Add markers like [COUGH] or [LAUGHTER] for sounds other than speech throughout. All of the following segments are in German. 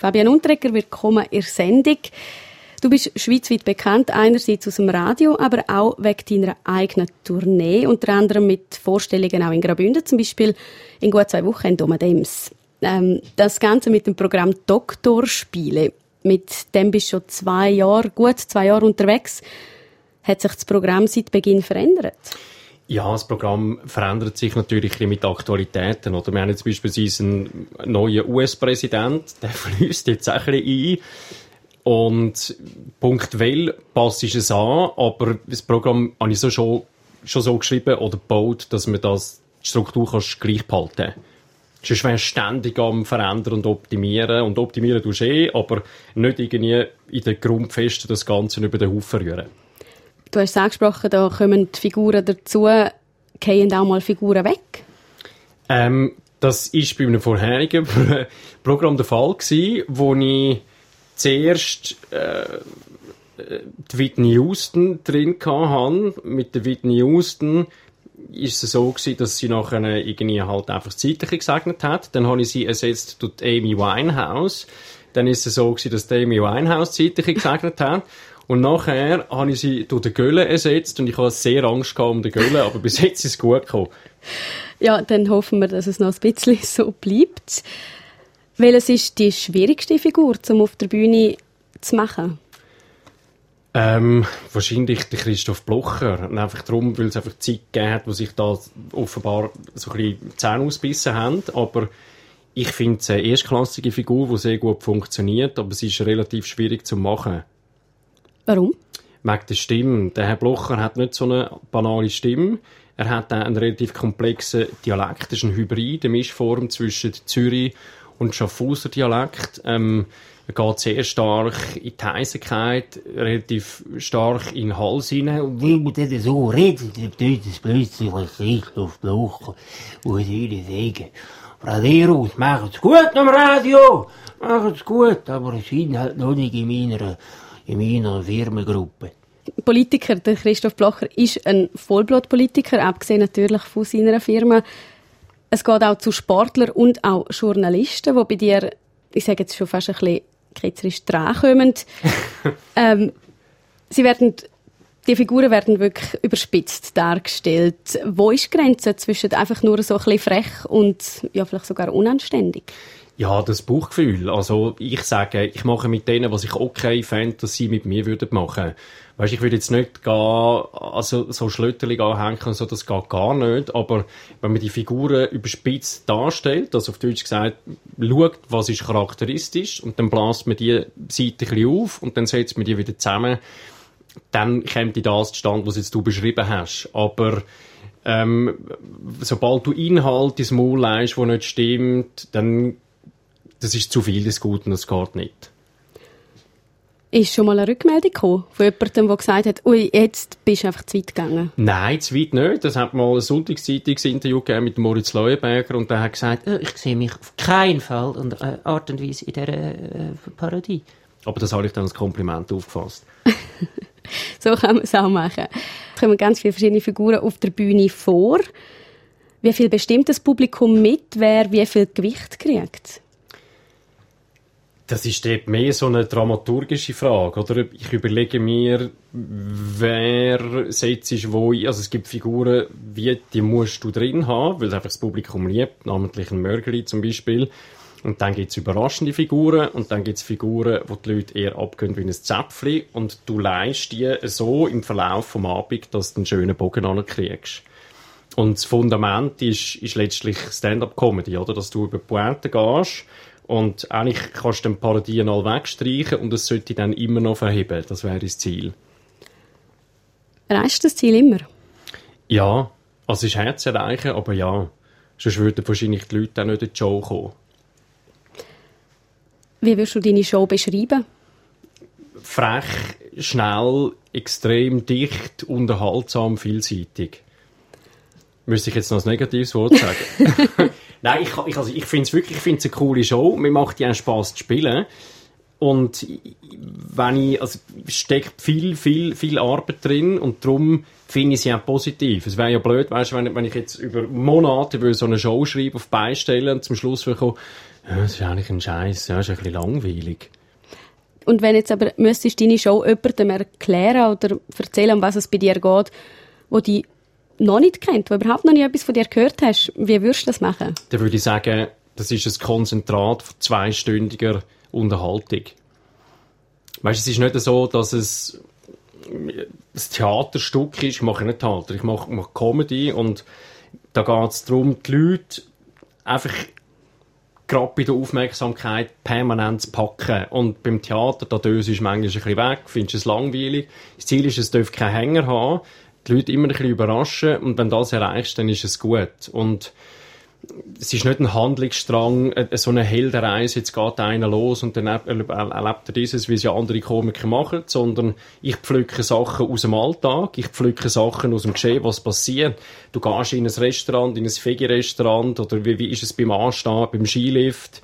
Fabian Unterreger, willkommen in der Sendung. Du bist schweizweit bekannt, einerseits aus dem Radio, aber auch wegen deiner eigenen Tournee, unter anderem mit Vorstellungen auch in Graubünden, zum Beispiel in gut zwei Wochen in Domadems. Ähm, das Ganze mit dem Programm Doktorspiele. Mit dem bist du schon zwei Jahre, gut zwei Jahre unterwegs. Hat sich das Programm seit Beginn verändert? Ja, das Programm verändert sich natürlich mit Aktualitäten. Oder wir haben jetzt beispielsweise einen neuen US-Präsident, [LAUGHS] der fließt jetzt auch ein bisschen ein. Und punktuell passt es an, aber das Programm habe ich so schon, schon so geschrieben oder gebaut, dass man das die Struktur kannst gleich behalten kann. Sonst wärst ständig am Verändern und Optimieren. Und optimieren tust du eh, aber nicht irgendwie in den Grundfesten das Ganze über den Haufen rühren. Du hast es angesprochen, da kommen die Figuren dazu. Gehen auch mal Figuren weg? Ähm, das war bei einem vorherigen [LAUGHS] Programm der Fall gewesen, wo ich zuerst äh, die Whitney Houston drin hatte. Mit der Whitney Houston ist es so gewesen, dass sie nachher irgendwie halt einfach das Zeitliche gesegnet hat. Dann habe ich sie ersetzt durch Amy Winehouse. Dann ist es so gewesen, dass Amy Winehouse Zeitliche gesegnet hat. Und nachher habe ich sie durch den Gölle ersetzt und ich habe sehr Angst gehabt um den Gölle, aber bis jetzt ist es gut gekommen. Ja, dann hoffen wir, dass es noch ein bisschen [LAUGHS] so bleibt. Welches ist die schwierigste Figur, um auf der Bühne zu machen? Ähm, wahrscheinlich der Christoph Blocher. Und einfach darum, weil es einfach Zeit gegeben hat, wo sich da offenbar so ein bisschen Zähne ausbissen haben. Aber ich finde es eine erstklassige Figur, die sehr gut funktioniert, aber sie ist relativ schwierig zu machen. Warum? Wegen der Stimme. Der Herr Blocher hat nicht so eine banale Stimme. Er hat einen relativ komplexen Dialekt. Das ist ein Hybrid, eine Mischform zwischen Zürich und Schaffhauser Dialekt. Ähm, er geht sehr stark in die Heisigkeit, relativ stark in den Hals hinein. Und wie man dann so redet, dann tut es plötzlich Christoph Blocher und würde sagen, Radierus, macht's gut am Radio, macht's gut, aber es sind halt noch nicht in meiner in meiner Firmengruppe. Politiker, der Christoph Blocher, ist ein Vollblutpolitiker, abgesehen natürlich von seiner Firma. Es geht auch zu Sportlern und auch Journalisten, die bei dir, ich sage jetzt schon fast ein bisschen ketzerisch drankommen. [LAUGHS] ähm, sie werden, die Figuren werden wirklich überspitzt dargestellt. Wo ist die Grenze zwischen einfach nur so ein bisschen frech und ja, vielleicht sogar unanständig? Ja, das Bauchgefühl. Also ich sage, ich mache mit denen, was ich okay fände, dass sie mit mir würden machen. Weißt, ich würde jetzt nicht gehen, also so schlötterlich anhängen so, das geht gar nicht. Aber wenn man die Figuren überspitzt darstellt, also auf Deutsch gesagt, schaut, was ist charakteristisch und dann bläst man die Seite ein bisschen auf und dann setzt man die wieder zusammen, dann kommt die das zustande, was jetzt du beschrieben hast. Aber ähm, sobald du Inhalt ins Maul leist, wo nicht stimmt, dann das ist zu viel des Guten, das geht nicht. Ist schon mal eine Rückmeldung gekommen von jemandem, der gesagt hat, ui, jetzt bist du einfach zu weit gegangen? Nein, zu weit nicht. Das hat mal ein Sonntagszeitungsinterview gegeben mit Moritz Leuenberger und der hat gesagt, äh, ich sehe mich auf keinen Fall in äh, Art und Weise in dieser äh, Parodie. Aber das habe ich dann als Kompliment aufgefasst. [LAUGHS] so kann man es auch machen. Es kommen ganz viele verschiedene Figuren auf der Bühne vor. Wie viel bestimmt das Publikum mit, wer wie viel Gewicht kriegt? Das ist dort mehr so eine dramaturgische Frage, oder? Ich überlege mir, wer setzt ist wo, also es gibt Figuren, wie die musst du drin haben, weil einfach das Publikum liebt, namentlich ein Mörgeli zum Beispiel. Und dann gibt es überraschende Figuren und dann gibt es Figuren, wo die Leute eher abgehen wie ein Zäpfchen und du leist die so im Verlauf vom Abend, dass du einen schönen Bogen ankriegst. Und das Fundament ist, ist letztlich Stand-up-Comedy, oder? Dass du über Pointe gehst und eigentlich kannst du den Parodien all wegstreichen und es sollte dann immer noch verheben. Das wäre das Ziel. Erreichst du das Ziel immer? Ja, also es ist Herz erreichen, aber ja. Sonst würden wahrscheinlich die Leute auch nicht in die Show kommen. Wie würdest du deine Show beschreiben? Frech, schnell, extrem dicht, unterhaltsam, vielseitig. Müsste ich jetzt noch ein negatives Wort sagen? [LAUGHS] Nein, ich, ich, also ich finde es wirklich, ich finde eine coole Show. Mir macht ja Spaß zu spielen. Und wenn ich, also steckt viel, viel, viel Arbeit drin und darum finde ich sie auch positiv. Es wäre ja blöd, weißt, wenn, wenn ich jetzt über Monate über so eine Show schreibe, auf Beistellen und zum Schluss will kommen, Ja, das ist eigentlich ein Scheiß. Ja, das ist ein bisschen langweilig. Und wenn jetzt aber müsstest deine Show jemandem erklären oder erzählen, um was es bei dir geht, wo die noch nicht kennt, wo überhaupt noch nie etwas von dir gehört hast, wie würdest du das machen? Dann würde ich sagen, das ist ein Konzentrat von zweistündiger Unterhaltung. Weißt, es ist nicht so, dass es ein Theaterstück ist. Ich mache nicht Theater, ich mache, mache Comedy und da geht es darum, die Leute einfach gerade bei der Aufmerksamkeit permanent zu packen. Und beim Theater, da döse ist manchmal ein bisschen weg, findest es langweilig. Das Ziel ist, es darf keinen Hänger haben, die Leute immer ein bisschen überraschen und wenn du das erreichst, dann ist es gut. Und es ist nicht ein Handlungsstrang, äh, so eine Heldenreise, jetzt geht einer los und dann erlebt er dieses, wie es ja andere Komiker machen, sondern ich pflücke Sachen aus dem Alltag, ich pflücke Sachen aus dem Geschehen, was passiert. Du gehst in ein Restaurant, in ein Fegi-Restaurant oder wie, wie ist es beim Anstehen, beim Skilift,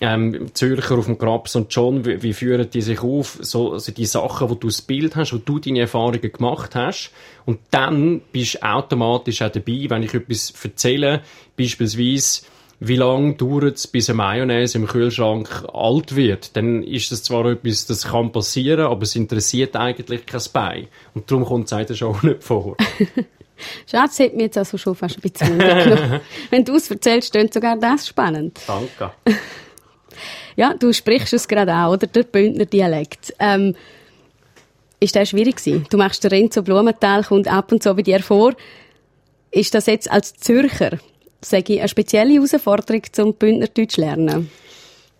ähm, Zürcher auf dem Grabs und John, wie, wie führen die sich auf? So, also die Sachen, wo du das Bild hast, wo du deine Erfahrungen gemacht hast. Und dann bist du automatisch auch dabei, wenn ich etwas erzähle, beispielsweise, wie lange dauert es, bis eine Mayonnaise im Kühlschrank alt wird, dann ist das zwar etwas, das kann passieren, aber es interessiert eigentlich kein Bein. Und darum kommt es auch nicht vor. [LAUGHS] Schatz, hat mir jetzt also schon fast ein bisschen [LAUGHS] Wenn du es erzählst, klingt sogar das spannend. Danke. [LAUGHS] Ja, du sprichst es gerade auch, oder? Der Bündner Dialekt. Ähm, ist das schwierig gewesen? Du machst den Renzo Blumenthal, kommt ab und zu bei dir vor. Ist das jetzt als Zürcher, sage ich, eine spezielle Herausforderung zum Bündnerdeutsch lernen?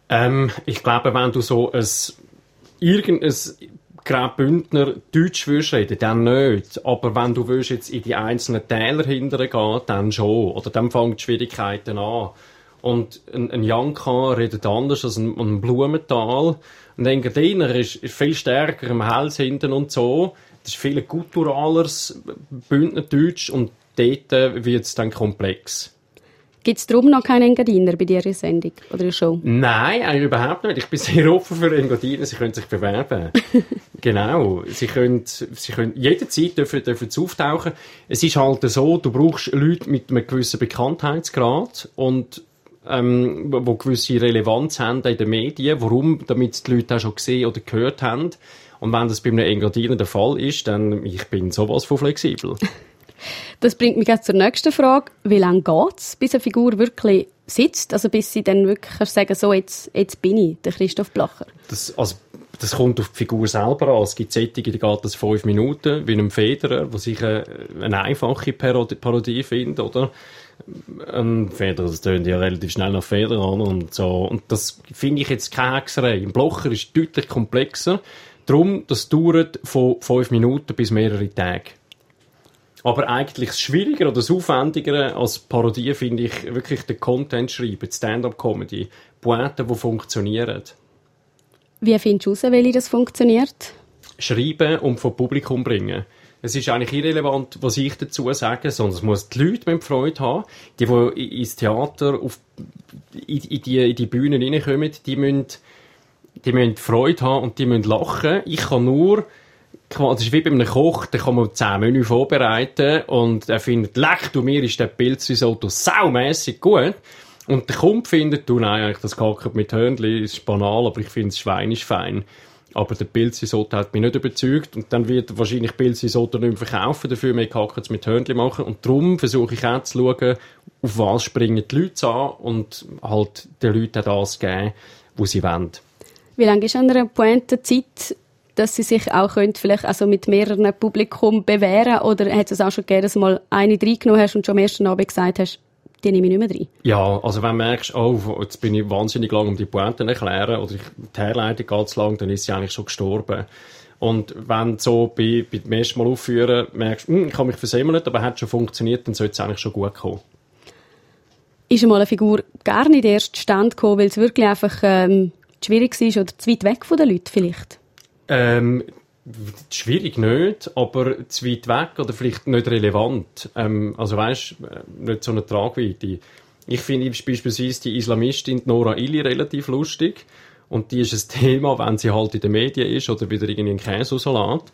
Ähm, ich glaube, wenn du so ein, irgendein gerade Bündner Deutsch willst reden, dann nicht. Aber wenn du jetzt in die einzelnen Täler hintergehen, dann schon. Oder dann fangen die Schwierigkeiten an. Und ein, ein Janka redet anders als ein, ein Blumenthal. Und ein Engadiner ist, ist viel stärker im Hals hinten und so. Das ist viel gutturaleres Bündnerdeutsch und dort wird es dann komplex. Gibt es darum noch keinen Engadiner bei dir in der Sendung oder Show? Nein, eigentlich überhaupt nicht. Ich bin sehr offen für Engadiner. Sie können sich bewerben. [LAUGHS] genau. Sie können, sie können jederzeit dürfen, dürfen sie auftauchen. Es ist halt so, du brauchst Leute mit einem gewissen Bekanntheitsgrad und ähm, wo gewisse Relevanz haben in den Medien. Warum? Damit die Leute auch schon gesehen oder gehört haben. Und wenn das bei einem Engadiner der Fall ist, dann ich bin sowas von flexibel. [LAUGHS] Das bringt mich jetzt zur nächsten Frage. Wie lange geht es, bis eine Figur wirklich sitzt? Also bis sie dann wirklich sagen so, jetzt, jetzt bin ich, der Christoph Blacher. Das, also, das kommt auf die Figur selber an. Es gibt Sättige, die geht das fünf Minuten, wie einem Federer, wo sich eine, eine einfache Parodie findet, oder? Ein Feder, das tönt ja relativ schnell nach Feder an und so. Und das finde ich jetzt keine Hexerei. Im Blocher ist deutlich komplexer. Darum, das dauert von fünf Minuten bis mehrere Tage. Aber eigentlich das Schwierigere oder das Aufwendigere als Parodie finde ich wirklich den Content schreiben, die Stand-up-Comedy, Poeten, die funktionieren. Wie findest du heraus, welche das funktioniert? Schreiben und vom Publikum bringen. Es ist eigentlich irrelevant, was ich dazu sage, sondern es muss die Leute mit Freude haben. Die, die ins Theater, auf, in, in, die, in die Bühnen reinkommen, die müssen, die müssen Freude haben und die müssen lachen. Ich kann nur, das ist wie bei einem Koch, da kann man zehn Menü vorbereiten und er findet, leck du mir, ist der Pilzrisotto saumässig gut. Und der Kumpf findet, du, nein, eigentlich das Kacken mit Hörnli ist banal, aber ich finde das Schwein ist fein. Aber der Pilzisotto hat mich nicht überzeugt. Und dann wird wahrscheinlich Pilzisotto nicht mehr verkaufen, dafür. Mehr Kackers mit Hörnchen machen. Und darum versuche ich auch zu schauen, auf was springen die Leute an und halt den Leuten das geben, was sie wollen. Wie lange ist an einer Pointe Zeit, dass sie sich auch könnt, vielleicht also mit mehreren Publikum bewähren? Oder hat es auch schon gegeben, dass du mal eine reingenommen hast und schon am ersten Abend gesagt hast, die nehme ich nicht mehr rein. Ja, also wenn du merkst, oh, jetzt bin ich wahnsinnig lang um die Pointen erklären oder ich, die Herleitung geht zu lang, dann ist sie eigentlich schon gestorben. Und wenn du so bei, bei dem ersten Mal aufführen merkst, hm, ich habe mich versemmelt, aber hat schon funktioniert, dann sollte es eigentlich schon gut kommen. Ist einmal eine Figur gar nicht erst Stand gekommen, weil es wirklich einfach ähm, schwierig war oder zu weit weg von den Leuten vielleicht? Ähm, Schwierig nicht, aber zu weit weg oder vielleicht nicht relevant. Ähm, also weißt, äh, nicht so eine Tragweite. Ich finde beispielsweise die Islamistin Nora Illy relativ lustig. Und die ist ein Thema, wenn sie halt in den Medien ist oder wieder irgendwie ein Käsesalat.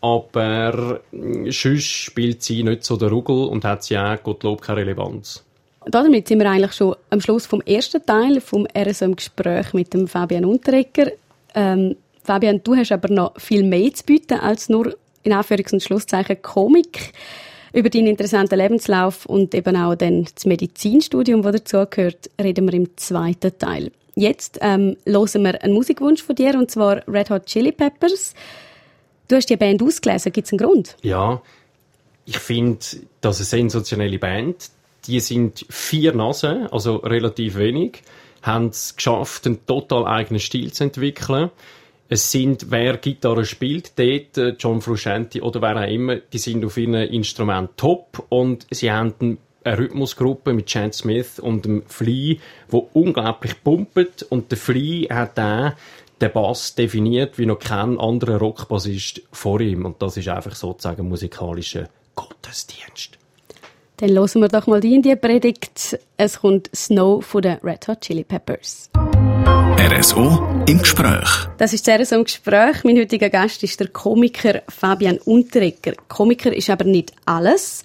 Aber äh, sonst spielt sie nicht so der Ruggel und hat sie auch, Gottlob, keine Relevanz. damit sind wir eigentlich schon am Schluss vom ersten Teil vom RSM-Gespräch mit dem Fabian Unterrecker. Ähm, Fabian, du hast aber noch viel mehr zu bieten als nur in Anführungs- und Schlusszeichen Komik. Über deinen interessanten Lebenslauf und eben auch dann das Medizinstudium, das dazugehört, reden wir im zweiten Teil. Jetzt ähm, hören wir einen Musikwunsch von dir, und zwar Red Hot Chili Peppers. Du hast die Band ausgelesen, gibt es einen Grund? Ja, ich finde, das ist eine sensationelle Band. Die sind vier Nasen, also relativ wenig, haben es geschafft, einen total eigenen Stil zu entwickeln. Es sind, wer Gitarre spielt, dort, äh, John Frusciante oder wer auch immer, die sind auf ihrem Instrument top und sie haben eine Rhythmusgruppe mit Chance Smith und dem Flea, wo unglaublich pumpet und der Flea hat da den Bass definiert wie noch kein anderer Rockbassist vor ihm und das ist einfach sozusagen musikalischer Gottesdienst. Dann hören wir doch mal die in die Predigt. Es kommt Snow von den Red Hot Chili Peppers. RSO im Gespräch. Das ist das RSO im Gespräch. Mein heutiger Gast ist der Komiker Fabian Unterrecker. Komiker ist aber nicht alles.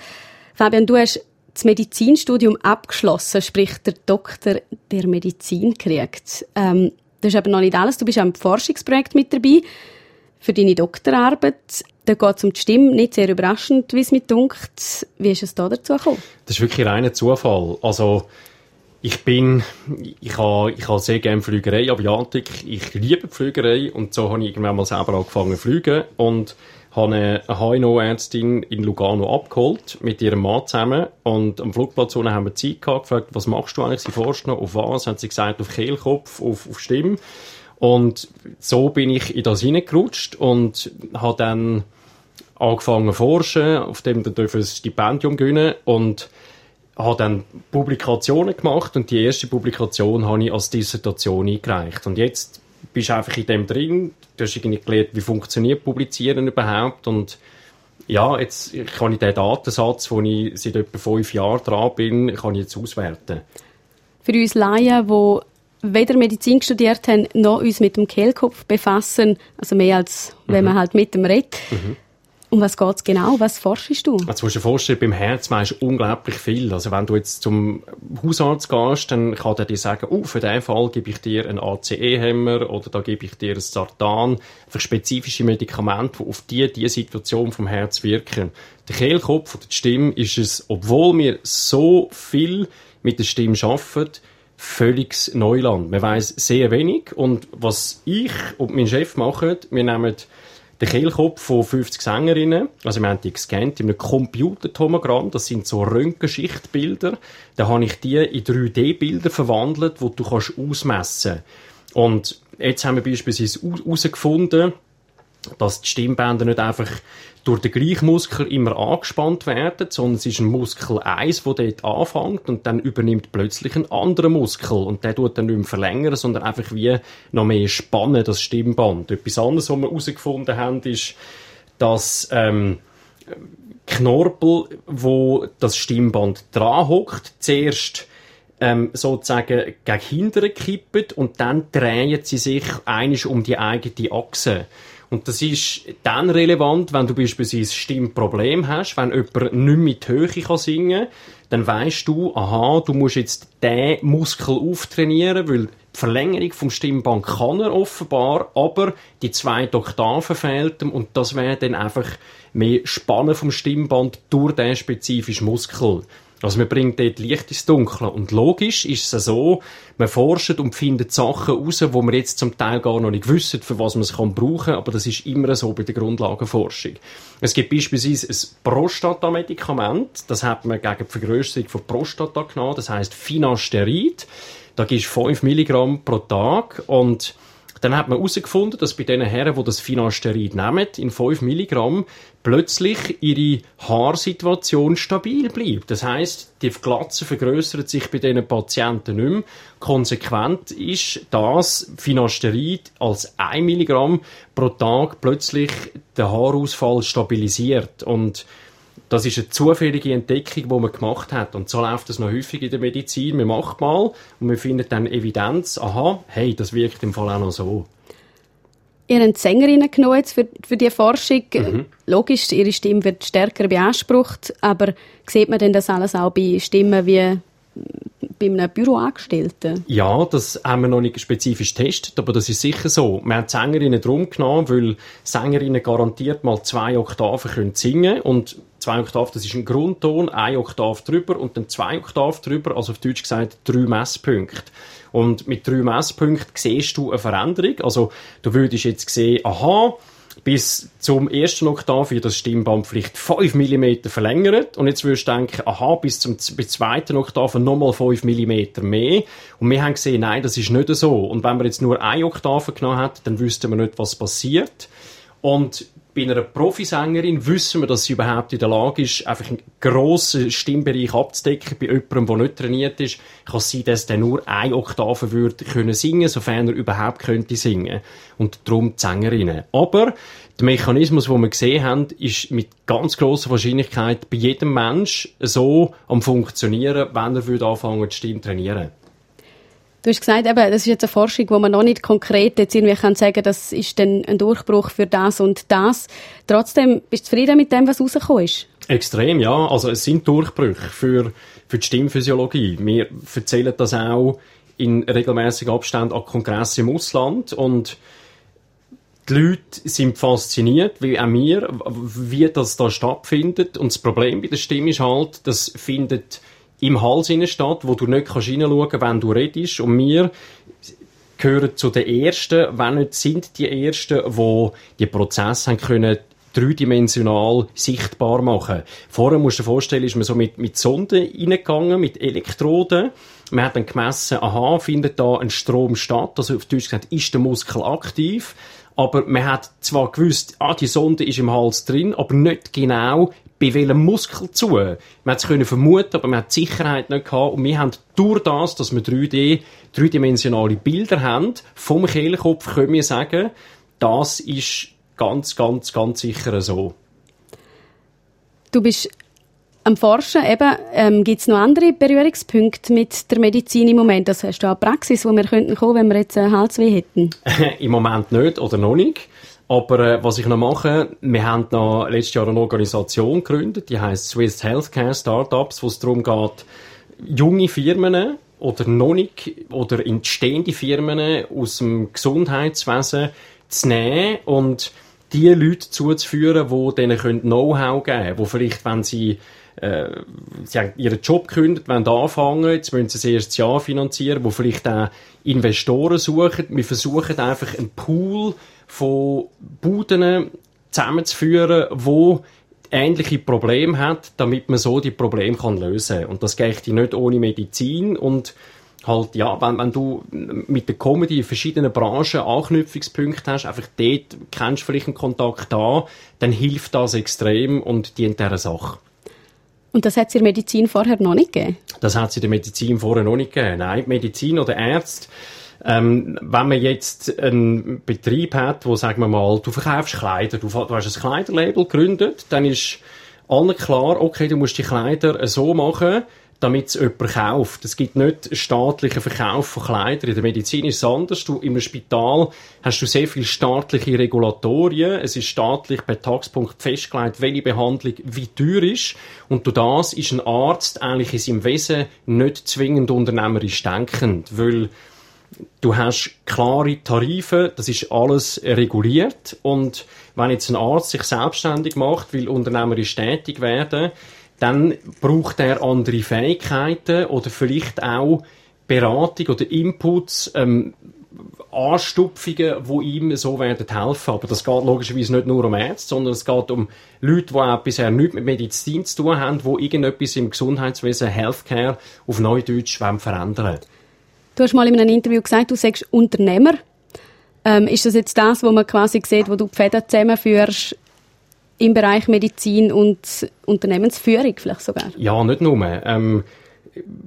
Fabian, du hast das Medizinstudium abgeschlossen, sprich der Doktor der Medizin gekriegt. Ähm, das ist aber noch nicht alles. Du bist am Forschungsprojekt mit dabei für deine Doktorarbeit. Da geht es um die Stimme, nicht sehr überraschend, wie es mir dunkt. Wie ist es da dazu gekommen? Das ist wirklich reiner Zufall. Also, ich bin, ich habe, ich habe sehr gerne Flügerei, Aviatik. Ich liebe die Flügerei und so habe ich irgendwann mal selber angefangen zu fliegen und habe eine HNO-Ärztin in Lugano abgeholt, mit ihrem Mann zusammen. Und am Flugplatz haben wir Zeit gehabt, gefragt, was machst du eigentlich? Sie forscht noch auf was? Hat sie gesagt, auf Kehlkopf, auf, auf Stimme. Und so bin ich in das hineingerutscht und habe dann angefangen zu forschen, auf dem dann ein Stipendium gewinnen und habe dann Publikationen gemacht und die erste Publikation habe ich als Dissertation eingereicht. Und jetzt bist du einfach in dem drin, du hast irgendwie gelernt, wie funktioniert Publizieren überhaupt und ja, jetzt kann ich den Datensatz, wo ich seit etwa fünf Jahren dran bin, kann ich jetzt auswerten. Für uns Laien, die weder Medizin studiert haben, noch uns mit dem Kehlkopf befassen, also mehr als wenn mhm. man halt mit dem redet. Mhm. Um was geht es genau? Was forschst du? Also, musst du dir vorstellen, beim Herz weisst du unglaublich viel. Also, wenn du jetzt zum Hausarzt gehst, dann kann der dir sagen, oh, für diesen Fall gebe ich dir einen ACE-Hämmer oder da gebe ich dir ein Sartan. Für spezifische Medikamente, die auf die, die Situation vom Herz wirken. Der Kehlkopf oder die Stimme ist es, obwohl wir so viel mit der Stimme arbeiten, völliges Neuland. Man weiß sehr wenig und was ich und mein Chef machen, wir nehmen den Kehlkopf von 50 Sängerinnen, also wir haben die gescannt in einem Computertomogramm, das sind so Röntgenschichtbilder, da habe ich die in 3D-Bilder verwandelt, wo du kannst ausmessen. Und jetzt haben wir beispielsweise herausgefunden, dass die Stimmbänder nicht einfach durch den gleichen Muskel immer angespannt werden, sondern es ist ein Muskel 1, der dort anfängt und dann übernimmt plötzlich ein anderer Muskel und der tut dann nicht mehr verlängern, sondern einfach wie noch mehr spannen, das Stimmband. Etwas anderes, was wir herausgefunden haben, ist, dass ähm, Knorpel, wo das Stimmband dran hockt, zuerst ähm, sozusagen gegen hinten kippen und dann drehen sie sich einisch um die eigene Achse. Und das ist dann relevant, wenn du beispielsweise Stimmproblem hast, wenn jemand nicht mit Höhe kann singen kann, dann weißt du, aha, du musst jetzt den Muskel auftrainieren, weil die Verlängerung vom Stimmband kann er offenbar, aber die zwei Oktaven fehlten und das wäre dann einfach mehr Spannen vom Stimmband durch den spezifischen Muskel. Also man bringt dort Licht ins Dunkle. Und logisch ist es so, man forscht und findet Sachen heraus, wo man jetzt zum Teil gar noch nicht wissen, für was man es kann brauchen, aber das ist immer so bei der Grundlagenforschung. Es gibt beispielsweise ein Prostata-Medikament, das hat man gegen die Vergrößerung von Prostata genommen, das heißt Finasterid. Da gibst du 5 Milligramm pro Tag und dann hat man herausgefunden, dass bei den Herren, die das Finasterid nehmen, in 5 Milligramm, plötzlich ihre Haarsituation stabil bleibt. Das heißt, die Glatze vergrößert sich bei diesen Patienten nicht mehr. Konsequent ist das Finasterid als 1 Milligramm pro Tag plötzlich den Haarausfall stabilisiert. Und das ist eine zufällige Entdeckung, die man gemacht hat. Und so läuft das noch häufig in der Medizin. Man macht mal und man findet dann Evidenz, aha, hey, das wirkt im Fall auch noch so. Ihr habt Sängerinnen genommen jetzt für, für die Forschung. Mhm. Logisch, ihre Stimme wird stärker beansprucht, aber sieht man denn das alles auch bei Stimmen wie bei einem Büroangestellten? Ja, das haben wir noch nicht spezifisch getestet, aber das ist sicher so. Wir haben die Sängerinnen drum genommen, weil Sängerinnen garantiert mal zwei Oktaven können singen und zwei Oktaven, das ist ein Grundton, ein Oktav drüber und dann zwei Oktav drüber, also auf Deutsch gesagt drei Messpunkte. Und mit drei Messpunkten siehst du eine Veränderung. Also du würdest jetzt sehen, aha, bis zum ersten Oktav wird das Stimmband vielleicht 5 mm verlängert. Und jetzt würdest du denken, aha, bis zum bis zweiten Oktav nochmal 5 mm mehr. Und wir haben gesehen, nein, das ist nicht so. Und wenn man jetzt nur eine Oktave genommen hat, dann wüssten wir nicht, was passiert. Und bei einer Profisängerin wissen wir, dass sie überhaupt in der Lage ist, einfach einen grossen Stimmbereich abzudecken. Bei jemandem, der nicht trainiert ist, kann es sein, dass der nur eine Oktave würde können singen, sofern er überhaupt könnte singen. Und darum die Sängerinnen. Aber der Mechanismus, den wir gesehen haben, ist mit ganz grosser Wahrscheinlichkeit bei jedem Mensch so am funktionieren, wenn er würde anfangen, die Stimme zu trainieren. Du hast gesagt, eben, das ist jetzt eine Forschung, wo man noch nicht konkret jetzt irgendwie kann sagen, das ist dann ein Durchbruch für das und das. Trotzdem, bist du zufrieden mit dem, was rausgekommen ist? Extrem, ja. Also es sind Durchbrüche für, für die Stimmphysiologie. Wir erzählen das auch in regelmäßigen Abständen an Kongressen im Ausland und die Leute sind fasziniert, wie auch wir, wie das da stattfindet. Und das Problem bei der Stimme ist halt, das findet im Hals statt, wo du nicht kannst hineinschauen kannst, wenn du redest. Und wir gehören zu den Ersten, wenn nicht sind die Ersten, die die Prozesse haben können dreidimensional sichtbar machen. Vorher musst du dir vorstellen, ist man so mit, mit Sonden reingegangen, mit Elektroden. Man hat dann gemessen, aha, findet da ein Strom statt? Also auf Deutsch gesagt, ist der Muskel aktiv? Aber man hat zwar gewusst, ah, die Sonde ist im Hals drin, aber nicht genau, bei welchem Muskel zu. Man hat es können vermuten, aber man hat die Sicherheit nicht gehabt. Und wir haben durch das, dass wir 3D, dreidimensionale Bilder haben, vom Kehlkopf können wir sagen, das ist ganz, ganz, ganz sicher so. Du bist am Forschen eben, ähm, gibt es noch andere Berührungspunkte mit der Medizin im Moment? Das hast du eine Praxis, wo wir könnten kommen, wenn wir jetzt einen Halsweh hätten? [LAUGHS] Im Moment nicht oder noch nicht. Aber äh, was ich noch mache, wir haben noch letztes Jahr eine Organisation gegründet, die heißt Swiss Healthcare Startups, wo es darum geht, junge Firmen oder noch nicht oder entstehende Firmen aus dem Gesundheitswesen zu nehmen und die Leute zuzuführen, die denen Know-how geben können, die vielleicht, wenn sie äh, sie haben ihren Job gekündigt, wollen anfangen, jetzt müssen sie das erste Jahr finanzieren, wo vielleicht auch Investoren suchen. Wir versuchen einfach einen Pool von Buden zusammenzuführen, wo ähnliche Probleme hat, damit man so die Probleme kann lösen kann. Und das geht nicht ohne Medizin und halt, ja, wenn, wenn du mit der Comedy in verschiedenen Branchen Anknüpfungspunkte hast, einfach dort kennst du vielleicht einen Kontakt da, dann hilft das extrem und dient dieser Sache. Und das hat es in der Medizin vorher noch nicht gegeben? Das hat es in der Medizin vorher noch nicht gegeben. Nein, Medizin oder Ärzte ähm, wenn man jetzt einen Betrieb hat, wo, sagen wir mal, du verkaufst Kleider, du, du hast ein Kleiderlabel gegründet, dann ist allen klar, okay, du musst die Kleider so machen, damit es jemand kauft. Es gibt nicht staatlichen Verkauf von Kleidern. In der Medizin ist es anders. Du, Im Spital hast du sehr viele staatliche Regulatorien. Es ist staatlich per Taxpunkt festgelegt, welche Behandlung wie teuer ist. Und durch das ist ein Arzt eigentlich in seinem Wesen nicht zwingend unternehmerisch denkend, weil du hast klare Tarife, das ist alles reguliert und wenn jetzt ein Arzt sich selbstständig macht, will unternehmerisch tätig werden, dann braucht er andere Fähigkeiten oder vielleicht auch Beratung oder Inputs, ähm, Anstupfungen, die ihm so werden helfen. Aber das geht logischerweise nicht nur um Ärzte, sondern es geht um Leute, die auch bisher nichts mit Medizin zu tun haben, die irgendetwas im Gesundheitswesen, Healthcare auf Neudeutsch verändern wollen. Du hast mal in einem Interview gesagt, du sagst Unternehmer. Ähm, ist das jetzt das, wo man quasi sieht, wo du die Fäden zusammenführst im Bereich Medizin und Unternehmensführung vielleicht sogar? Ja, nicht nur. Ähm,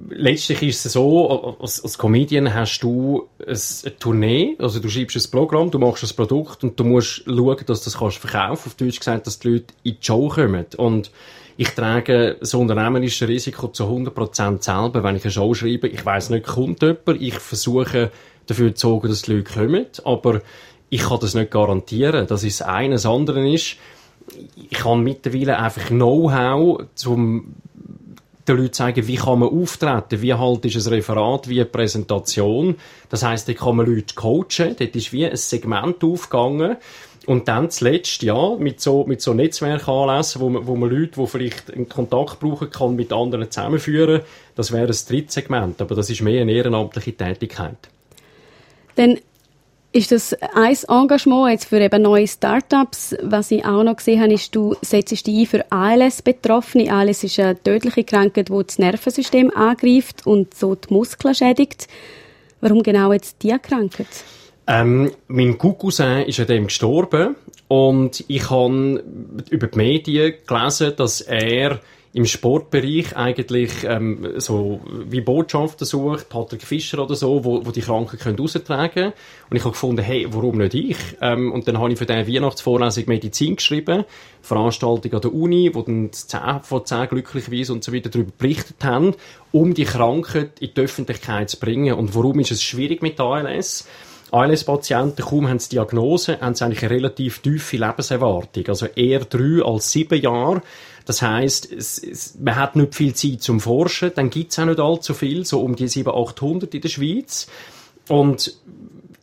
letztlich ist es so, als, als Comedian hast du ein, eine Tournee, also du schreibst ein Programm, du machst ein Produkt und du musst schauen, dass du das kannst verkaufen, auf Deutsch gesagt, dass die Leute in die Show kommen. Und ich trage das unternehmerische Risiko zu 100% selber, wenn ich eine Show schreibe. Ich weiß nicht, kommt jemand. Ich versuche dafür zu sorgen, dass die Leute kommen. Aber ich kann das nicht garantieren. Das ist eines. Das andere ist, ich habe mittlerweile einfach Know-how, um den Leuten zeigen, wie kann man auftreten, wie halt ist ein Referat, wie eine Präsentation. Das heißt, da kann man Leute coachen, dort ist wie ein Segment aufgegangen. Und dann zuletzt, ja, mit so, mit so Netzwerkanlässen, wo man, wo man Leute, die vielleicht einen Kontakt brauchen kann, mit anderen zusammenführen, das wäre ein drittes Segment. Aber das ist mehr eine ehrenamtliche Tätigkeit. Dann ist das ein Engagement jetzt für eben neue Startups? Was ich auch noch gesehen habe, ist, du setzt dich ein für ALS-Betroffene. ALS ist eine tödliche Krankheit, die das Nervensystem angreift und so die Muskeln schädigt. Warum genau jetzt diese Krankheit? Ähm, mein Cousin ist an dem gestorben und ich habe über die Medien gelesen, dass er im Sportbereich eigentlich ähm, so wie Botschaften sucht, Patrick Fischer oder so, wo, wo die Kranken können raustragen können. Und ich habe gefunden, hey, warum nicht ich? Ähm, und dann habe ich für diese Weihnachtsvorlesung Medizin geschrieben, Veranstaltung an der Uni, wo dann 10 von 10 glücklicherweise und so weiter darüber berichtet haben, um die Krankheit in die Öffentlichkeit zu bringen. Und warum ist es schwierig mit ALS? ALS-Patienten, kaum haben sie Diagnose, haben sie eigentlich eine relativ tiefe Lebenserwartung. Also eher drei als sieben Jahre. Das es, es, man hat nicht viel Zeit zum Forschen, dann gibt's auch nicht allzu viel, so um die 700, 800 in der Schweiz. Und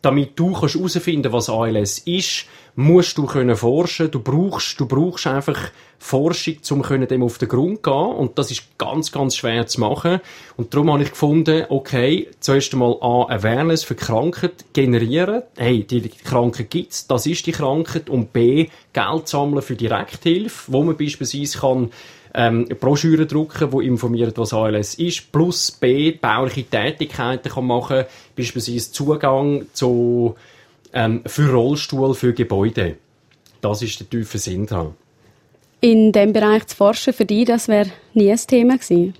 damit du kannst herausfinden, was ALS ist, musst du können forschen. Du brauchst, du brauchst einfach Forschung, um dem auf den Grund zu gehen. Und das ist ganz, ganz schwer zu machen. Und darum habe ich gefunden, okay, zuerst einmal A, Awareness für Krankheit generieren. Hey, die Krankheit gibt's, das ist die Krankheit. Und B, Geld sammeln für Direkthilfe, wo man beispielsweise kann ähm, Broschüren drucken, die informieren, was ALS ist, plus B, bauliche Tätigkeiten kann machen, beispielsweise Zugang zu, ähm, für Rollstuhl, für Gebäude. Das ist der tiefe Sinn daran. In dem Bereich zu forschen, für dich, das wäre nie ein Thema gewesen?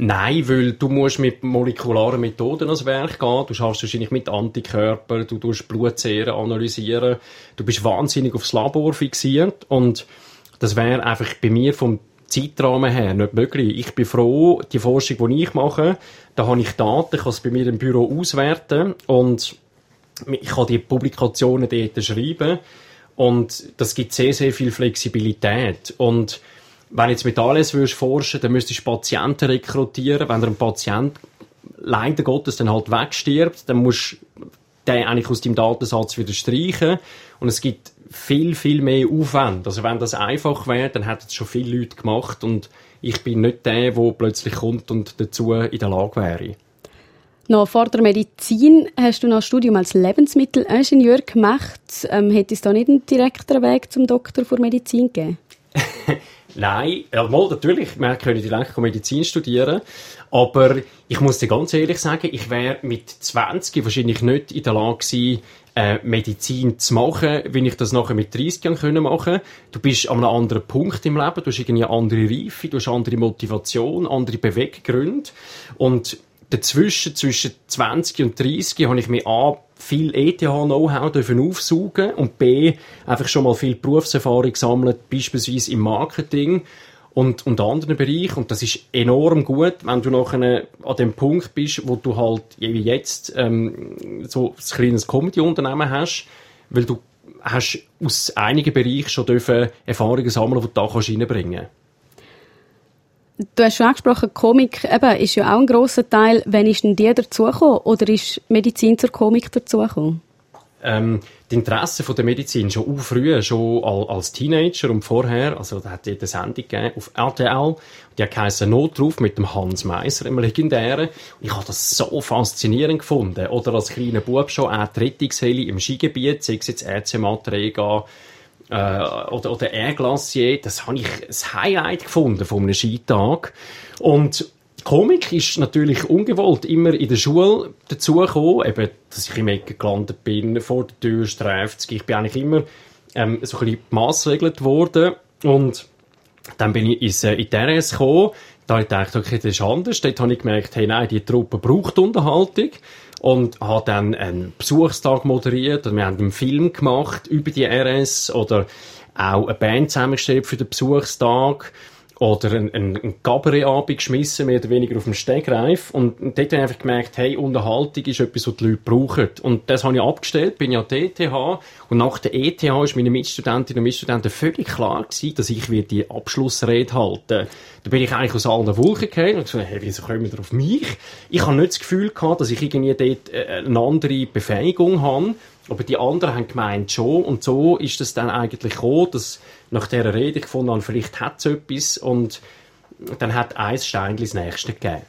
Nein, weil du musst mit molekularen Methoden ans Werk gehen. Du schaffst wahrscheinlich mit Antikörpern, du tust Blutzehren analysieren. Du bist wahnsinnig aufs Labor fixiert und das wäre einfach bei mir vom Zeitrahmen her nicht möglich. Ich bin froh, die Forschung, die ich mache, da habe ich Daten, ich kann es bei mir im Büro auswerten und ich kann die Publikationen dort schreiben und das gibt sehr, sehr viel Flexibilität. Und wenn jetzt mit alles würdest forschen, dann müsstest du Patienten rekrutieren. Wenn der ein Patient leider Gottes dann halt wegstirbt, dann musst du den eigentlich aus deinem Datensatz wieder streichen. Und es gibt viel, viel mehr Aufwand. Also wenn das einfach wäre, dann hätten es schon viele Leute gemacht und ich bin nicht der, der plötzlich kommt und dazu in der Lage wäre. Noch vor der Medizin hast du noch ein Studium als Lebensmittelingenieur gemacht. Ähm, hätte es da nicht einen direkteren Weg zum Doktor für Medizin gegeben? [LAUGHS] Nein, ja, mal, natürlich, man könnte direkt Medizin studieren, aber ich muss dir ganz ehrlich sagen, ich wäre mit 20 wahrscheinlich nicht in der Lage gewesen, äh, Medizin zu machen, wie ich das nachher mit 30 Jahren können machen. Du bist an einem anderen Punkt im Leben, du hast irgendwie eine andere Reife, du hast andere Motivation, andere Beweggründe. Und dazwischen, zwischen 20 und 30, habe ich mir A, viel ETH-Know-how aufsaugen und B, einfach schon mal viel Berufserfahrung gesammelt, beispielsweise im Marketing und, und anderen Bereichen. Und das ist enorm gut, wenn du nachher an dem Punkt bist, wo du halt, wie jetzt, ähm, so ein kleines Comedy-Unternehmen hast, weil du hast aus einigen Bereichen schon dürfen Erfahrungen sammeln, die du da reinbringen kannst. Du hast schon angesprochen, Komik eben, ist ja auch ein grosser Teil. Wann ist denn die dazugekommen? Oder ist Medizin zur Komik dazugekommen? Ähm, die Interesse von der Medizin schon auch früh, schon als Teenager und vorher, also da hat es eine Sendung gegeben auf RTL, die geheißen Notruf mit dem Hans Meiser, einem legendären. Und ich habe das so faszinierend gefunden. Oder als kleiner Bub schon auch die Rettungsheli im Skigebiet, sei es jetzt RC Matrega, äh, oder, oder Air Glacier, das habe ich ein Highlight gefunden von einem Skitag. Und Komik ist natürlich ungewollt immer in der Schule dazugekommen, eben, dass ich im Ecke gelandet bin, vor der Tür streift Ich bin eigentlich immer ähm, so ein bisschen massregelt worden. Und dann bin ich ins, äh, in die RS gekommen, da habe ich gedacht, okay, das ist anders. Dort habe ich gemerkt, hey, nein, die Truppe braucht Unterhaltung. Und habe dann einen Besuchstag moderiert. Und wir haben einen Film gemacht über die RS oder auch eine Band zusammengestellt für den Besuchstag oder ein, ein, ein Cabaret-Abend geschmissen, mehr oder weniger auf dem Stegreif. Und, dort habe ich einfach gemerkt, hey, Unterhaltung ist etwas, was die Leute brauchen. Und das habe ich abgestellt, bin ja an ETH. Und nach der ETH ist meinen Mitstudentinnen und Mitstudenten völlig klar gewesen, dass ich die Abschlussrede halten Da bin ich eigentlich aus allen Wolken gefallen und gesagt, hey, wieso kommen wir auf mich? Ich habe nicht das Gefühl gehabt, dass ich irgendwie dort äh, eine andere Befähigung habe. Aber die anderen haben gemeint schon. Und so ist es dann eigentlich gekommen, dass nach dieser Rede ich gefunden habe, vielleicht hat es etwas. Und dann hat ein Stein das nächste gegeben.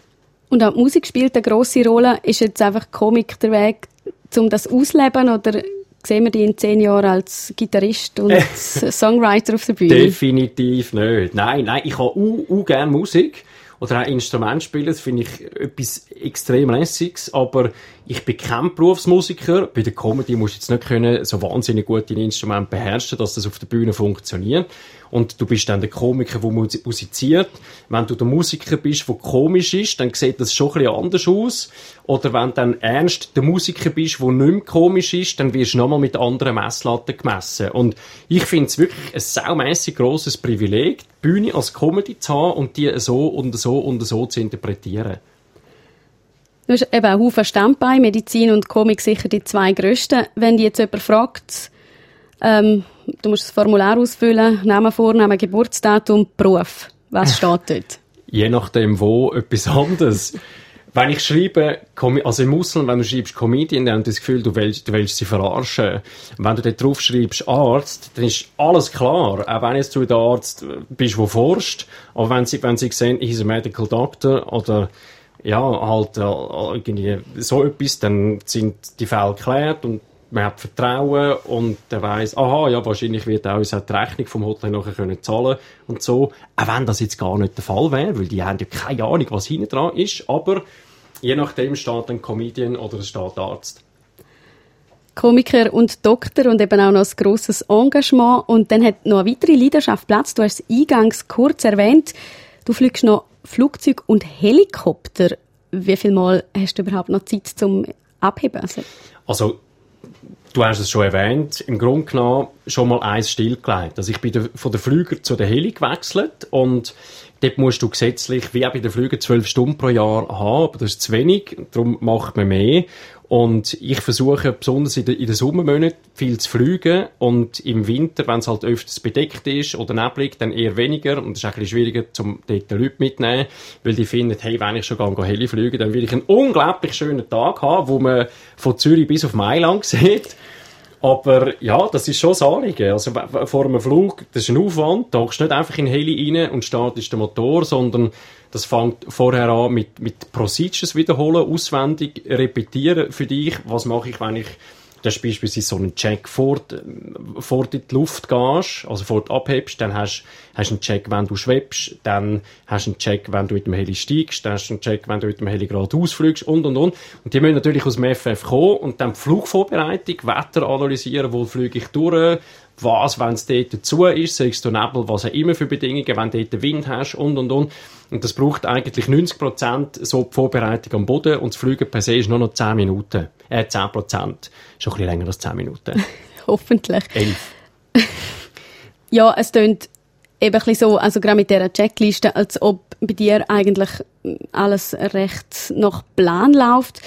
Und auch die Musik spielt eine grosse Rolle. Ist jetzt einfach Komik der Weg, um das auszuleben? Oder sehen wir dich in zehn Jahren als Gitarrist und [LAUGHS] Songwriter auf der Bühne? Definitiv nicht. Nein, nein, ich habe auch, auch gerne Musik oder auch Instrument spielen, das finde ich etwas extrem lässiges, aber ich bin kein Berufsmusiker. Bei der Comedy musst du jetzt nicht können, so wahnsinnig gut dein Instrument beherrschen, dass das auf der Bühne funktioniert. Und du bist dann der Komiker, der musiziert. Wenn du der Musiker bist, der komisch ist, dann sieht das schon ein bisschen anders aus. Oder wenn du dann ernst der Musiker bist, der nicht mehr komisch ist, dann wirst du nochmal mit anderen Messlatten gemessen. Und ich finde es wirklich ein saumässig grosses Privileg, die Bühne als Comedy zu haben und die so und so und so zu interpretieren. Du hast eben auch Haufen Standbein, Medizin und Komik sicher die zwei grössten. Wenn dich jetzt jemand fragt, ähm, du musst das Formular ausfüllen, Namen, Vornamen, Geburtsdatum, Beruf. Was [LAUGHS] steht dort? Je nachdem wo, etwas anderes. wenn ich schreibe, also im Ausland, wenn du schreibst Comedian, dann haben das Gefühl, du willst, du willst sie verarschen. wenn du dort drauf schreibst Arzt, dann ist alles klar. Auch wenn jetzt du der Arzt bist, der forscht. Aber wenn sie, wenn sie sehen, he's a medical doctor oder ja, halt äh, irgendwie so etwas, dann sind die Fälle geklärt und man hat Vertrauen und der weiß, aha, ja, wahrscheinlich wird auch uns auch die Rechnung vom Hotel nachher können zahlen und so. Auch wenn das jetzt gar nicht der Fall wäre, weil die haben ja keine Ahnung, was hinten dran ist, aber je nachdem steht ein Comedian oder es steht Arzt. Komiker und Doktor und eben auch noch ein grosses Engagement. Und dann hat noch eine weitere Leidenschaft Platz. Du hast es eingangs kurz erwähnt. Du fliegst noch Flugzeug und Helikopter. Wie viel Mal hast du überhaupt noch Zeit zum Abheben? Also, also du hast es schon erwähnt, im Grunde genommen schon mal eins stillgelegt. Also ich bin von der Flüger zu der Heli gewechselt und dort musst du gesetzlich, wie auch bei den Flügen, zwölf Stunden pro Jahr haben, aber das ist zu wenig, darum macht man mehr. Und ich versuche besonders in, den Sommermonaten viel zu fliegen. Und im Winter, wenn es halt öfters bedeckt ist oder neblig, dann eher weniger. Und es ist ein bisschen schwieriger, um dort Leute mitzunehmen, weil die finden, hey, wenn ich schon gehe, Heli fliegen, dann will ich einen unglaublich schönen Tag haben, wo man von Zürich bis auf Mailand [LAUGHS] sieht. Aber ja, das ist schon das Anliegen. Also vor einem Flug, das ist ein Aufwand, du nicht einfach in den Heli rein und startest den Motor, sondern das fängt vorher an mit, mit Procedures wiederholen, auswendig repetieren für dich. Was mache ich, wenn ich das ist beispielsweise so einen Check vor, vor die Luft gehst, also vor abhebst, dann hast du einen Check, wenn du schwebst, dann hast du einen Check, wenn du mit dem Heli steigst, dann hast du einen Check, wenn du mit dem Heli gerade ausfliegst und, und, und. Und die müssen natürlich aus dem FF kommen und dann die Flugvorbereitung, Wetter analysieren, wo fliege ich durch, was, wenn es dort dazu ist, sagst du Nebel, was auch immer für Bedingungen, wenn du dort Wind hast und, und, und. Und das braucht eigentlich 90% so die Vorbereitung am Boden und das Fliegen per se ist nur noch 10 Minuten. Äh, 10%. Schon ein bisschen länger als 10 Minuten. [LAUGHS] Hoffentlich. 11. [LAUGHS] ja, es tönt eben ein bisschen so, also gerade mit dieser Checkliste, als ob bei dir eigentlich alles recht nach Plan läuft.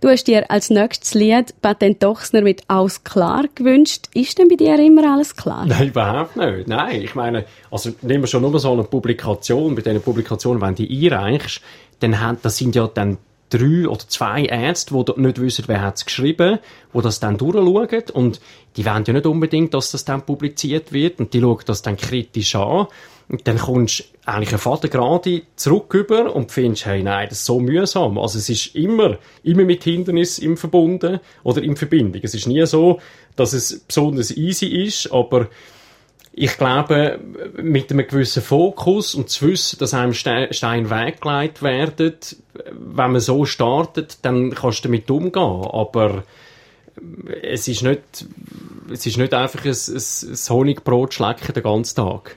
Du hast dir als nächstes Lied Patent Dochsner mit «Aus klar» gewünscht. Ist denn bei dir immer alles klar? [LAUGHS] Nein, überhaupt nicht. Nein, ich meine, also nehmen wir schon nur so eine Publikation, bei diesen Publikationen, wenn du die einreichst, dann haben, das sind ja dann drei oder zwei Ärzte, die nicht wissen, wer hat es geschrieben, die das dann durchschauen und die wollen ja nicht unbedingt, dass das dann publiziert wird und die schauen das dann kritisch an und dann kommst du eigentlich einen Vater gerade zurück über und findest, hey, nein, das ist so mühsam. Also es ist immer, immer mit Hindernis im Verbunden oder in Verbindung. Es ist nie so, dass es besonders easy ist, aber ich glaube, mit einem gewissen Fokus und zu wissen, dass einem Stein weggelegt werden, wenn man so startet, dann kannst du damit umgehen. Aber es ist nicht, es ist nicht einfach ein, ein, Honigbrot schlecken den ganzen Tag.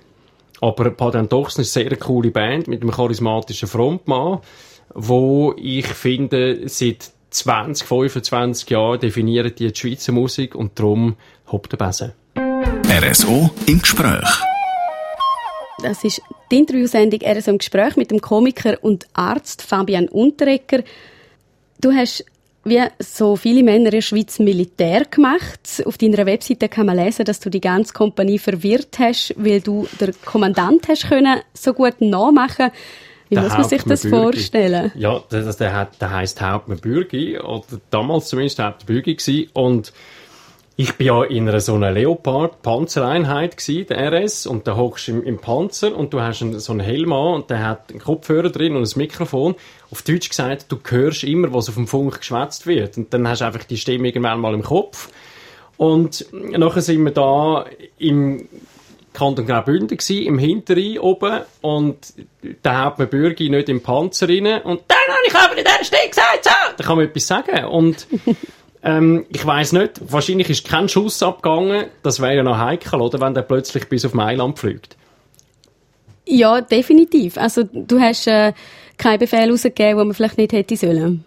Aber Dochsen ist eine sehr coole Band mit einem charismatischen Frontmann, wo ich finde, seit 20, 25 Jahren definieren die, die Schweizer Musik und darum hopp der Besen. RSO im Gespräch. Das ist Die Interviewsendung «RSO im Gespräch» mit dem Komiker und Arzt Fabian Unterrecker. Du hast wie so viele Männer in der Schweiz Militär gemacht. Auf deiner Webseite kann man lesen, dass du die ganze Kompanie verwirrt hast, weil du der Kommandant hast können so gut nachmachen. Wie Der muss man sich das vorstellen? Ja, das, der, hat- der heisst Hauptmann Bürgi, oder damals zumindest Hauptmann Bürgi gewesen. Und ich bin ja in einer so einer Leopard-Panzereinheit der RS, und da hockst du im, im Panzer und du hast einen, so einen Helm an und der hat einen Kopfhörer drin und ein Mikrofon. Auf Deutsch gesagt, du hörst immer, was auf dem Funk geschwätzt wird. Und dann hast du einfach die Stimme irgendwann mal im Kopf. Und nachher sind wir da im Kanton Graubünden gsi, im Hinterrhein oben und der Hauptmann Bürgi nicht im Panzer rein und dann habe ich aber in der Stelle gesagt, so, da kann man etwas sagen und [LAUGHS] ähm, ich weiß nicht, wahrscheinlich ist kein Schuss abgegangen, das wäre ja noch heikel, oder, wenn der plötzlich bis auf Mailand fliegt. Ja, definitiv. Also du hast äh, keinen Befehl rausgegeben, den man vielleicht nicht hätte sollen.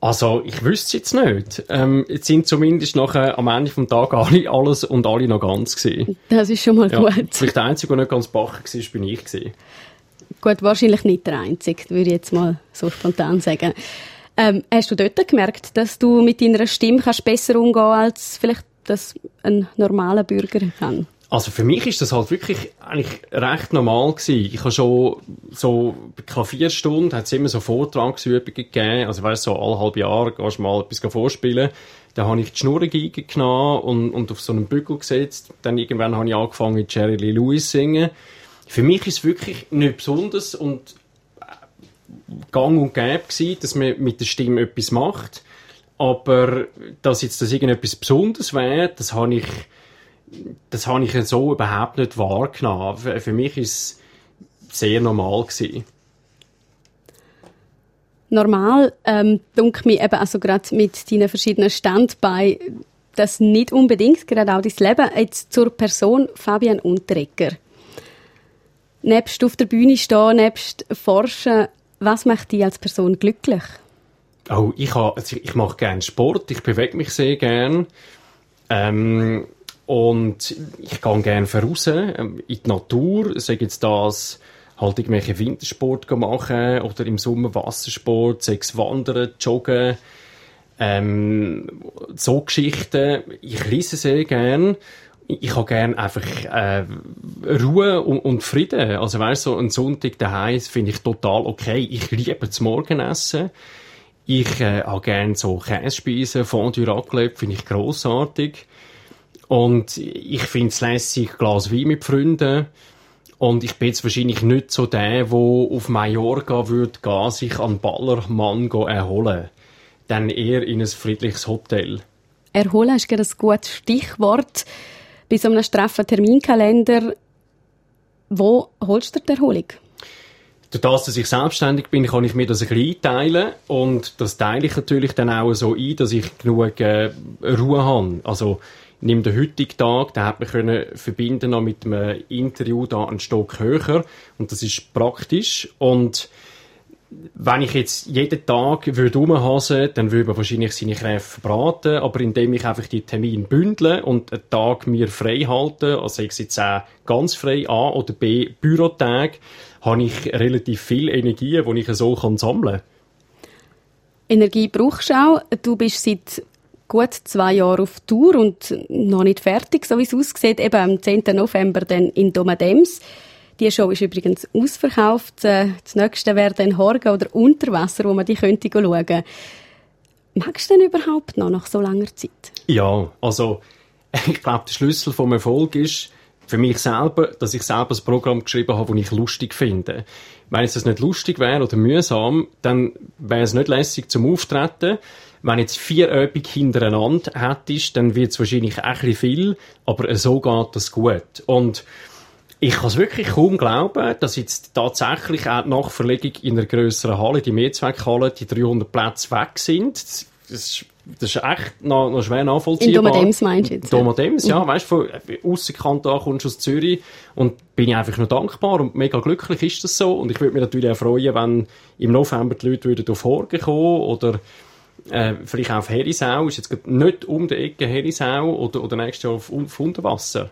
Also, ich wüsste es jetzt nicht. Ähm, jetzt sind zumindest nachher am Ende vom Tag alle, alles und alle noch ganz gewesen. Das ist schon mal Ja, gut. vielleicht der Einzige, der nicht ganz bachen war, bin ich gewesen. Gut, wahrscheinlich nicht der Einzige, würde ich jetzt mal so spontan sagen. Ähm, hast du dort gemerkt, dass du mit deiner Stimme kannst besser umgehen als vielleicht das ein normaler Bürger kann? Also für mich ist das halt wirklich eigentlich recht normal gewesen. Ich habe schon so bei Klavierstunden hat es immer so Vortragsübungen gegeben. Also weißt so alle halbe Jahr gehst du mal etwas vorspielen. Da habe ich die Schnurrengeige genommen und, und auf so einen Bügel gesetzt. Dann irgendwann habe ich angefangen Jerry Lee Lewis zu singen. Für mich ist es wirklich nicht besonders und gang und gäbe gewesen, dass man mit der Stimme etwas macht. Aber dass jetzt das irgendetwas Besonderes wäre, das habe ich das habe ich so überhaupt nicht wahrgenommen. Für, für mich ist es sehr normal gewesen. Normal, ähm, denke mir eben, also gerade mit deinen verschiedenen Standbeinen, das nicht unbedingt, gerade auch dein Leben. Jetzt zur Person Fabian Unterrecker. Nebst auf der Bühne stehen, nebst forschen, was macht dich als Person glücklich? Oh, ich, ha, also ich mache gerne Sport, ich bewege mich sehr gern. Ähm, und ich gehe gerne voraus, ähm, in die Natur, sage jetzt das, halt irgendwelche Wintersport machen oder im Sommer Wassersport, sechs Wandern, Joggen, ähm, so Geschichten. Ich lese sehr gern. Ich habe gern einfach äh, Ruhe und, und Frieden. Also weißt so ein Sonntag daheim finde ich total okay. Ich liebe das Morgenessen. Ich äh, habe gern so Käsespeisen, Fondue Raclette, finde ich grossartig. Und ich finde es lässig, Glas Wein mit Freunden. Und ich bin jetzt wahrscheinlich nicht so der, der auf Mallorca würde gehen, sich an Ballermann erholen. Dann eher in ein friedliches Hotel. Erholen ist gerade ein gutes Stichwort. Bei so einem straffen Terminkalender, wo holst du die Erholung? Durch das, dass ich selbstständig bin, kann ich mir das ein bisschen einteilen. Und das teile ich natürlich dann auch so ein, dass ich genug äh, Ruhe habe. Also, nehme den heutigen Tag, den hat man können verbinden noch mit einem Interview da einen Stock höher. Und das ist praktisch. Und wenn ich jetzt jeden Tag würde dann würde man wahrscheinlich seine Kräfte verbraten, aber indem ich einfach die Termine bündle und einen Tag mir frei halte, also ich jetzt auch ganz frei A oder B Bürotag, habe ich relativ viel Energie, die ich so kann sammeln Energie brauchst du auch. Du bist seit gut zwei Jahren auf Tour und noch nicht fertig, so wie es aussieht. Eben am 10. November dann in Domadems. Die Show ist übrigens ausverkauft. Äh, Das nächste wäre dann Horgen oder Unterwasser, wo man die könnte schauen. Magst du denn überhaupt noch nach so langer Zeit? Ja, also [LAUGHS] ich glaube, der Schlüssel vom Erfolg ist für mich selber, dass ich selber ein Programm geschrieben habe, das ich lustig finde. Wenn es nicht lustig wäre oder mühsam, dann wäre es nicht lässig zum Auftreten. Wenn jetzt vier Übungen hintereinander hättest, dann wird es wahrscheinlich ein bisschen viel, aber so geht das gut. Und ich kann es wirklich kaum glauben, dass jetzt tatsächlich auch die Nachverlegung in einer grösseren Halle, die Mehrzweckhalle, die 300 Plätze weg sind. Das, das, ist- das ist echt noch, noch schwer In nachvollziehbar. Domadems meinst du jetzt? ja? Domadems, ja, weißt du, von Aussenkanton kommst du aus Zürich und bin ich einfach nur dankbar und mega glücklich ist das so und ich würde mich natürlich auch freuen, wenn im November die Leute würden auf Horgen kommen oder äh, vielleicht auch auf Herisau, ist jetzt nicht um die Ecke Herisau oder, oder nächstes Jahr auf, auf Unterwasser.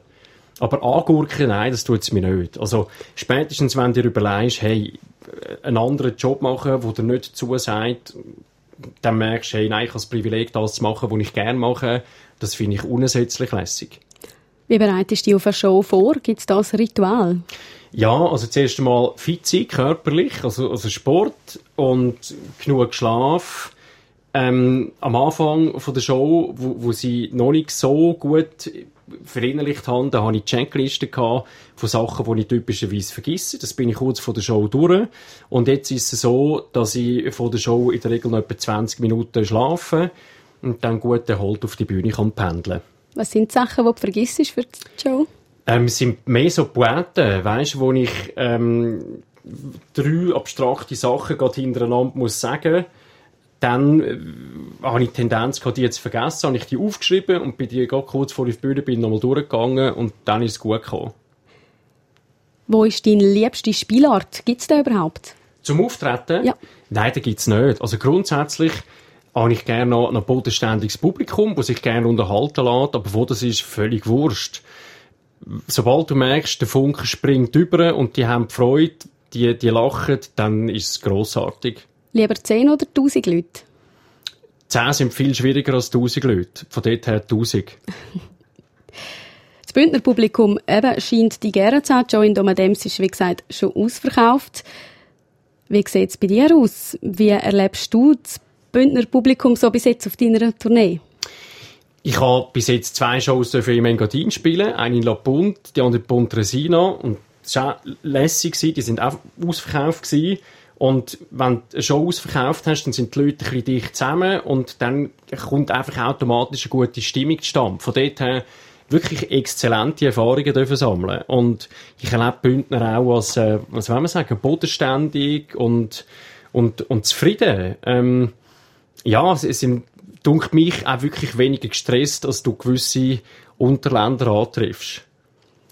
Aber angurken, nein, das tut es mir nicht. Also, spätestens, wenn du dir überlegst, hey, einen anderen Job machen, wo dir nicht zusagt, dann merkst du, hey, nein, ich habe das Privileg, das zu machen, was ich gerne mache. Das finde ich unersetzlich lässig. Wie bereitest du dich auf eine Show vor? Gibt es da ein Ritual? Ja, also zuerst einmal fit sein, körperlich, also, also Sport und genug Schlaf. Ähm, am Anfang von der Show, wo, wo sie noch nicht so gut verinnerlicht haben, da hatte ich Checklisten gehabt von Sachen, die ich typischerweise vergesse. Das bin ich kurz vor der Show durch. Und jetzt ist es so, dass ich vor der Show in der Regel noch etwa 20 Minuten schlafe und dann gut erholt auf die Bühne kann pendeln. Was sind die Sachen, die du vergisst für die Show? Ähm, es sind mehr so Poeten, weißt, wo ich ähm, drei abstrakte Sachen gerade hintereinander muss sagen dann äh, habe ich die Tendenz gehabt, die jetzt zu vergessen, habe ich die aufgeschrieben und bin die gerade kurz vor der Bühne bin nochmal durchgegangen und dann ist es gut gekommen. Wo ist deine liebste Spielart? Gibt es da überhaupt? Zum Auftreten? Ja. Nein, da gibt es nicht. Also grundsätzlich habe ich gerne noch ein bodenständiges Publikum, das sich gerne unterhalten lässt, aber wo das ist, völlig wurscht. Sobald du merkst, der Funke springt über und die haben Freude, die, die lachen, dann ist es grossartig. Lieber 10 oder 1000 Leute? 10 sind viel schwieriger als 1000 Leute. Von dort her 1000. [LAUGHS] Das Bündner Publikum eben scheint die gerne zu haben. Joe in Domadems ist, wie gesagt, schon ausverkauft. Wie sieht es bei dir aus? Wie erlebst du das Bündner Publikum so bis jetzt auf deiner Tournee? Ich habe bis jetzt zwei Shows im Engadin spielen. Eine in La Punt, die andere in Pontresina. Und es war auch lässig. Die sind auch ausverkauft. Gewesen. Und wenn du eine Show ausverkauft hast, dann sind die Leute ein bisschen dicht zusammen und dann kommt einfach automatisch eine gute Stimmung zustande. Von dort her wirklich exzellente Erfahrungen dürfen sammeln. Und ich erlebe Bündner auch als, äh, was will man sagen, bodenständig und, und, und zufrieden. Ähm, ja, sie sind, dunkt mich, auch wirklich weniger gestresst, als du gewisse Unterländer antriffst.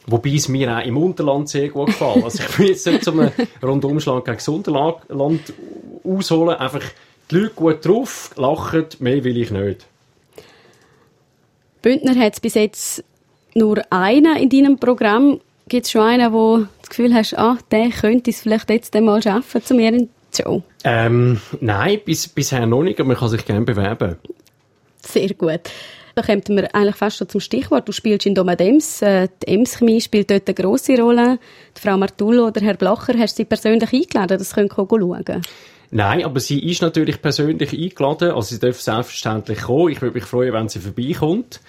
Wobei es mir auch im Unterland sehr gut gefällt. Also ich will jetzt nicht so einen Rundumschlag gegen das Unterland ausholen. Einfach die Leute gut drauf, lachen, mehr will ich nicht. Bündner hat es bis jetzt nur einen in deinem Programm. Gibt es schon einen, wo du das Gefühl hast, ah, der könnte es vielleicht jetzt mal schaffen zu mir in die Show? Ähm, nein, bis, bisher noch nicht, aber man kann sich gerne bewerben. Sehr gut. Da kommt wir eigentlich fast schon zum Stichwort. Du spielst in Domadems. Äh, die Ems-Chemie spielt dort eine grosse Rolle. Die Frau Martullo oder Herr Blacher, hast du sie persönlich eingeladen? Das können wir schauen. Nein, aber sie ist natürlich persönlich eingeladen. Also sie darf selbstverständlich kommen. Ich würde mich freuen, wenn sie vorbeikommt.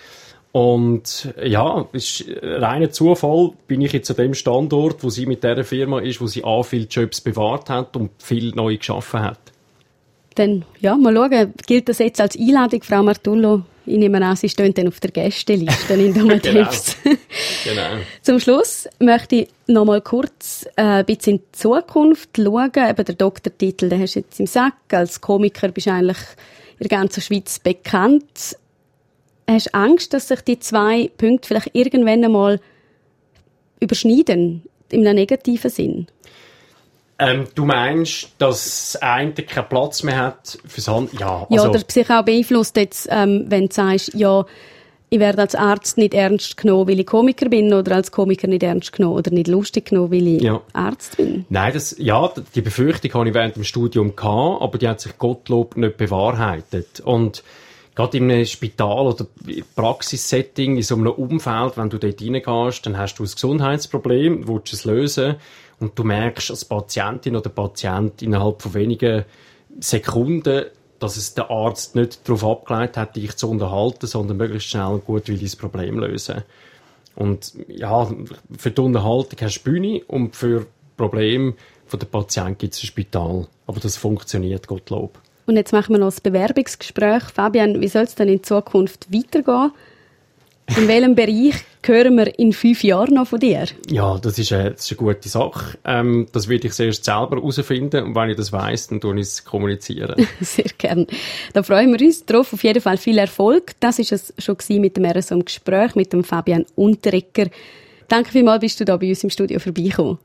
Und ja, es ist reiner Zufall, bin ich jetzt an dem Standort, wo sie mit der Firma ist, wo sie auch viele Jobs bewahrt hat und viel neu geschaffen hat. Dann, ja, mal schauen, gilt das jetzt als Einladung, Frau Martullo? Ich nehme an, Sie stehen dann auf der Gästeliste in Domateps. [LAUGHS] genau. [LAUGHS] genau. Zum Schluss möchte ich noch mal kurz äh, ein bisschen in die Zukunft schauen. Eben der Doktortitel, den hast du jetzt im Sack. Als Komiker bist du eigentlich in der ganzen Schweiz bekannt. Hast du Angst, dass sich die zwei Punkte vielleicht irgendwann einmal überschneiden, im negativen Sinn? Ähm, du meinst, dass das eine keinen Platz mehr hat fürs andere? Ja, also... Ja, oder sich auch beeinflusst jetzt, ähm, wenn du sagst, ja, ich werde als Arzt nicht ernst genommen, weil ich Komiker bin, oder als Komiker nicht ernst genommen oder nicht lustig genommen, weil ich ja. Arzt bin. Nein, das, ja, die Befürchtung hatte ich während dem Studium gehabt, aber die hat sich Gottlob nicht bewahrheitet. Und gerade in einem Spital oder Praxissetting, in so einem Umfeld, wenn du dort reingehst, dann hast du ein Gesundheitsproblem, willst es lösen und du merkst als Patientin oder Patient innerhalb von wenigen Sekunden, dass es der Arzt nicht darauf abgeleitet hat, dich zu unterhalten, sondern möglichst schnell und gut will das Problem lösen. Und ja, für die Unterhaltung hast du Bühne und für Probleme von der Patient gibt es ein Spital. Aber das funktioniert, Gottlob. Und jetzt machen wir noch das Bewerbungsgespräch. Fabian, wie soll es denn in Zukunft weitergehen? In welchem Bereich hören wir in fünf Jahren noch von dir? Ja, das ist eine, das ist eine gute Sache. Ähm, das werde ich zuerst selber herausfinden und wenn ich das weiss, dann tue ich es kommunizieren. [LAUGHS] Sehr gern. Da freuen wir uns drauf. Auf jeden Fall viel Erfolg. Das ist es schon mit dem RSO im Gespräch mit dem Fabian Unterrecker. Danke vielmals, bist du da bei uns im Studio vorbeigekommen.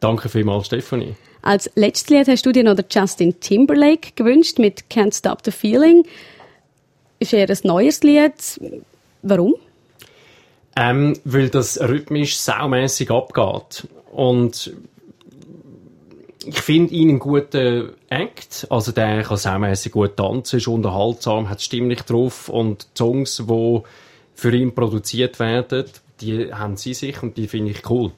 Danke vielmals, Stefanie. Als letztes Lied hast du dir noch Justin Timberlake gewünscht mit Can't Stop the Feeling. Ist eher ein neues Lied. Warum? Ähm, weil das rhythmisch saumässig abgeht. Und ich finde ihn einen guten Act. Also der kann saumässig gut tanzen, ist unterhaltsam, hat stimmlich drauf und die Songs, die für ihn produziert werden, die haben sie sich und die finde ich cool.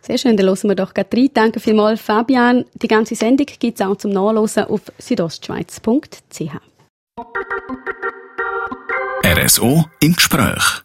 Sehr schön, dann hören wir doch gerade rein. Danke vielmals, Fabian. Die ganze Sendung gibt es auch zum Nachlesen auf südostschweiz.ch. RSO im Gespräch.